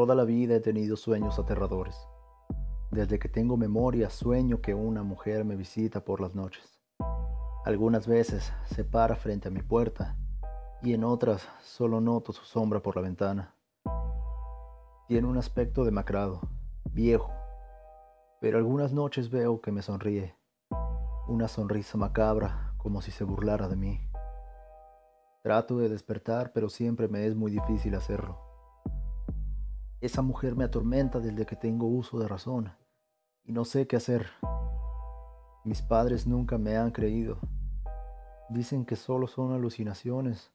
Toda la vida he tenido sueños aterradores. Desde que tengo memoria sueño que una mujer me visita por las noches. Algunas veces se para frente a mi puerta y en otras solo noto su sombra por la ventana. Tiene un aspecto demacrado, viejo, pero algunas noches veo que me sonríe, una sonrisa macabra como si se burlara de mí. Trato de despertar, pero siempre me es muy difícil hacerlo. Esa mujer me atormenta desde que tengo uso de razón y no sé qué hacer. Mis padres nunca me han creído. Dicen que solo son alucinaciones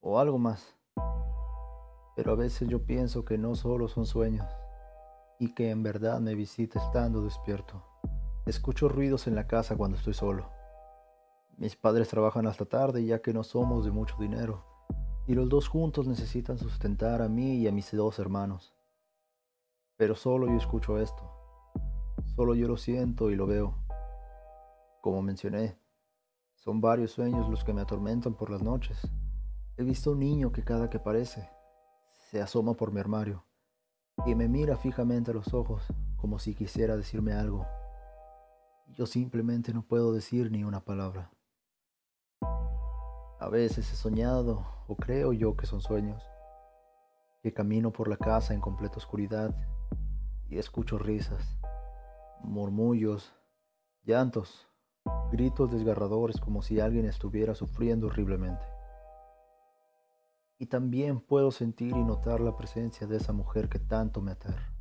o algo más. Pero a veces yo pienso que no solo son sueños y que en verdad me visita estando despierto. Escucho ruidos en la casa cuando estoy solo. Mis padres trabajan hasta tarde ya que no somos de mucho dinero y los dos juntos necesitan sustentar a mí y a mis dos hermanos. Pero solo yo escucho esto. Solo yo lo siento y lo veo. Como mencioné, son varios sueños los que me atormentan por las noches. He visto un niño que cada que aparece se asoma por mi armario y me mira fijamente a los ojos como si quisiera decirme algo. Yo simplemente no puedo decir ni una palabra. A veces he soñado, o creo yo que son sueños, que camino por la casa en completa oscuridad y escucho risas, murmullos, llantos, gritos desgarradores como si alguien estuviera sufriendo horriblemente. Y también puedo sentir y notar la presencia de esa mujer que tanto me aterra,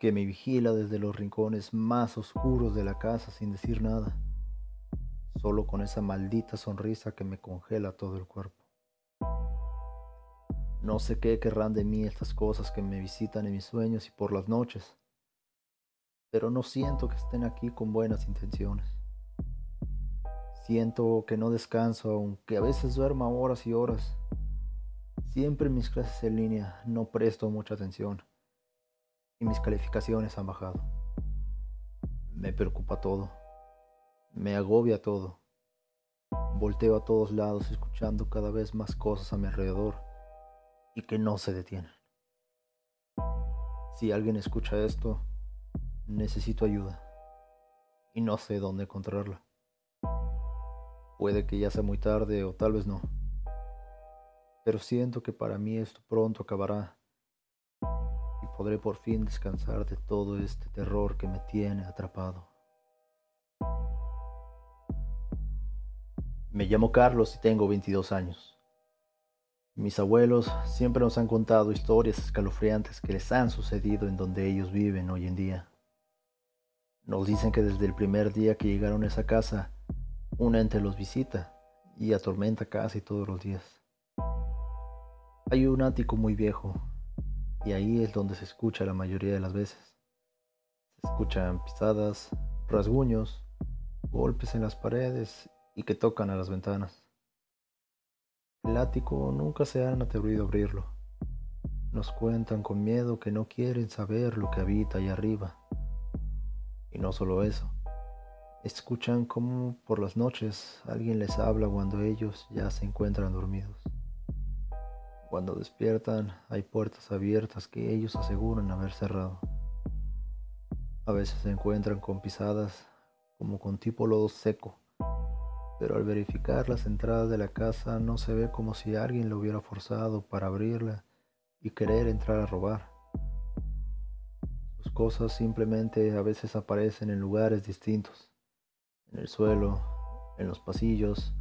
que me vigila desde los rincones más oscuros de la casa sin decir nada, solo con esa maldita sonrisa que me congela todo el cuerpo. No sé qué querrán de mí estas cosas que me visitan en mis sueños y por las noches, pero no siento que estén aquí con buenas intenciones. Siento que no descanso, aunque a veces duerma horas y horas. Siempre en mis clases en línea no presto mucha atención y mis calificaciones han bajado. Me preocupa todo, me agobia todo. Volteo a todos lados escuchando cada vez más cosas a mi alrededor y que no se detienen. Si alguien escucha esto, necesito ayuda y no sé dónde encontrarla. Puede que ya sea muy tarde o tal vez no. Pero siento que para mí esto pronto acabará y podré por fin descansar de todo este terror que me tiene atrapado. Me llamo Carlos y tengo 22 años. Mis abuelos siempre nos han contado historias escalofriantes que les han sucedido en donde ellos viven hoy en día. Nos dicen que desde el primer día que llegaron a esa casa, un ente los visita y atormenta casi todos los días. Hay un ático muy viejo y ahí es donde se escucha la mayoría de las veces. Se escuchan pisadas, rasguños, golpes en las paredes y que tocan a las ventanas. El ático nunca se han atrevido a abrirlo. Nos cuentan con miedo que no quieren saber lo que habita ahí arriba. Y no solo eso, Escuchan como por las noches alguien les habla cuando ellos ya se encuentran dormidos. Cuando despiertan hay puertas abiertas que ellos aseguran haber cerrado. A veces se encuentran con pisadas como con tipo lodo seco, pero al verificar las entradas de la casa no se ve como si alguien lo hubiera forzado para abrirla y querer entrar a robar. Sus cosas simplemente a veces aparecen en lugares distintos en el suelo, en los pasillos,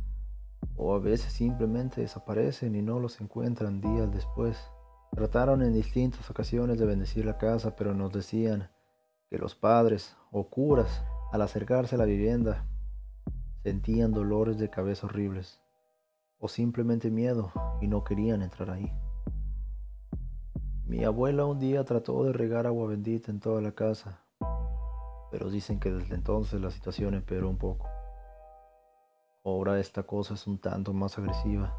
o a veces simplemente desaparecen y no los encuentran días después. Trataron en distintas ocasiones de bendecir la casa, pero nos decían que los padres o curas, al acercarse a la vivienda, sentían dolores de cabeza horribles, o simplemente miedo y no querían entrar ahí. Mi abuela un día trató de regar agua bendita en toda la casa, pero dicen que desde entonces la situación empeoró un poco. Ahora esta cosa es un tanto más agresiva,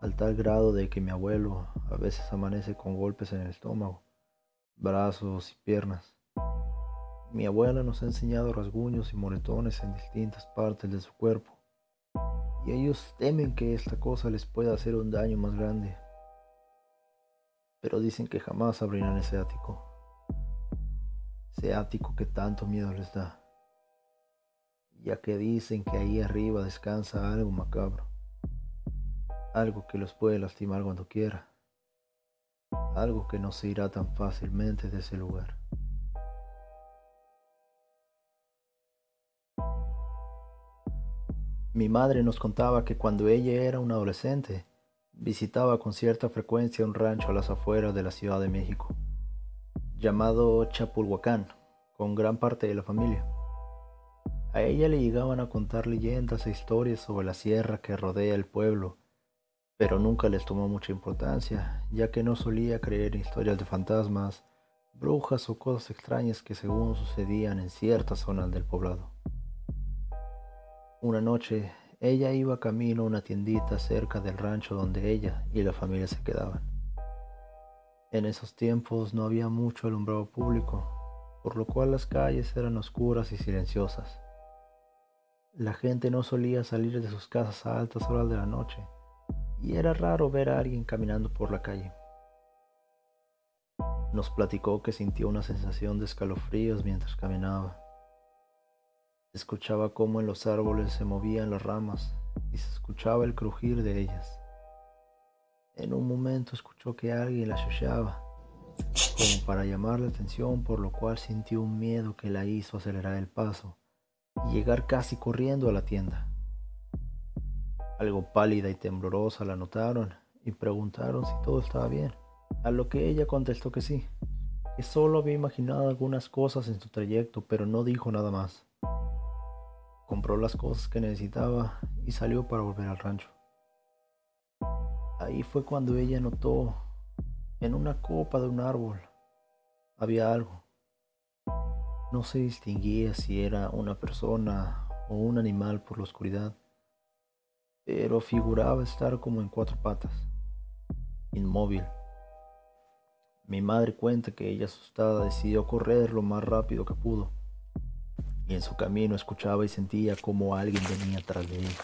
al tal grado de que mi abuelo a veces amanece con golpes en el estómago, brazos y piernas. Mi abuela nos ha enseñado rasguños y moretones en distintas partes de su cuerpo, y ellos temen que esta cosa les pueda hacer un daño más grande. pero dicen que jamás abrirán ese ático. Ese ático que tanto miedo les da, ya que dicen que ahí arriba descansa algo macabro, algo que los puede lastimar cuando quiera, algo que no se irá tan fácilmente de ese lugar. Mi madre nos contaba que cuando ella era una adolescente, visitaba con cierta frecuencia un rancho a las afueras de la Ciudad de México, llamado Chapulhuacán, con gran parte de la familia. A ella le llegaban a contar leyendas e historias sobre la sierra que rodea el pueblo, pero nunca les tomó mucha importancia, ya que no solía creer en historias de fantasmas, brujas o cosas extrañas que según sucedían en ciertas zonas del poblado. Una noche ella iba camino a una tiendita cerca del rancho donde ella y la familia se quedaban. En esos tiempos no había mucho alumbrado público, por lo cual las calles eran oscuras y silenciosas. La gente no solía salir de sus casas a altas horas de la noche, y era raro ver a alguien caminando por la calle. Nos platicó que sintió una sensación de escalofríos mientras caminaba escuchaba cómo en los árboles se movían las ramas y se escuchaba el crujir de ellas. En un momento escuchó que alguien la chucheaba, como para llamar la atención, por lo cual sintió un miedo que la hizo acelerar el paso y llegar casi corriendo a la tienda. Algo pálida y temblorosa la notaron y preguntaron si todo estaba bien, a lo que ella contestó que sí, que solo había imaginado algunas cosas en su trayecto, pero no dijo nada más compró las cosas que necesitaba y salió para volver al rancho. Ahí fue cuando ella notó en una copa de un árbol había algo. No se distinguía si era una persona o un animal por la oscuridad, pero figuraba estar como en cuatro patas, inmóvil. Mi madre cuenta que ella asustada decidió correr lo más rápido que pudo y en su camino escuchaba y sentía como alguien venía tras de ella.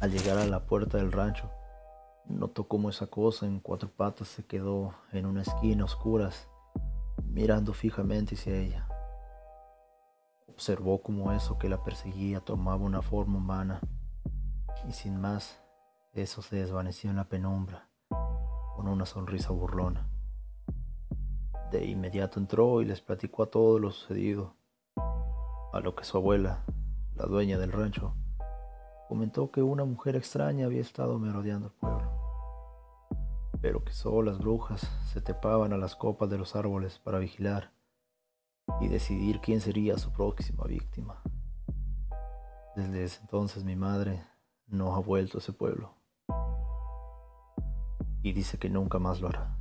Al llegar a la puerta del rancho, notó como esa cosa en cuatro patas se quedó en una esquina oscuras, mirando fijamente hacia ella. Observó como eso que la perseguía tomaba una forma humana y sin más, eso se desvaneció en la penumbra con una sonrisa burlona. Inmediato entró y les platicó a todo lo sucedido, a lo que su abuela, la dueña del rancho, comentó que una mujer extraña había estado merodeando el pueblo, pero que solo las brujas se tepaban a las copas de los árboles para vigilar y decidir quién sería su próxima víctima. Desde ese entonces mi madre no ha vuelto a ese pueblo y dice que nunca más lo hará.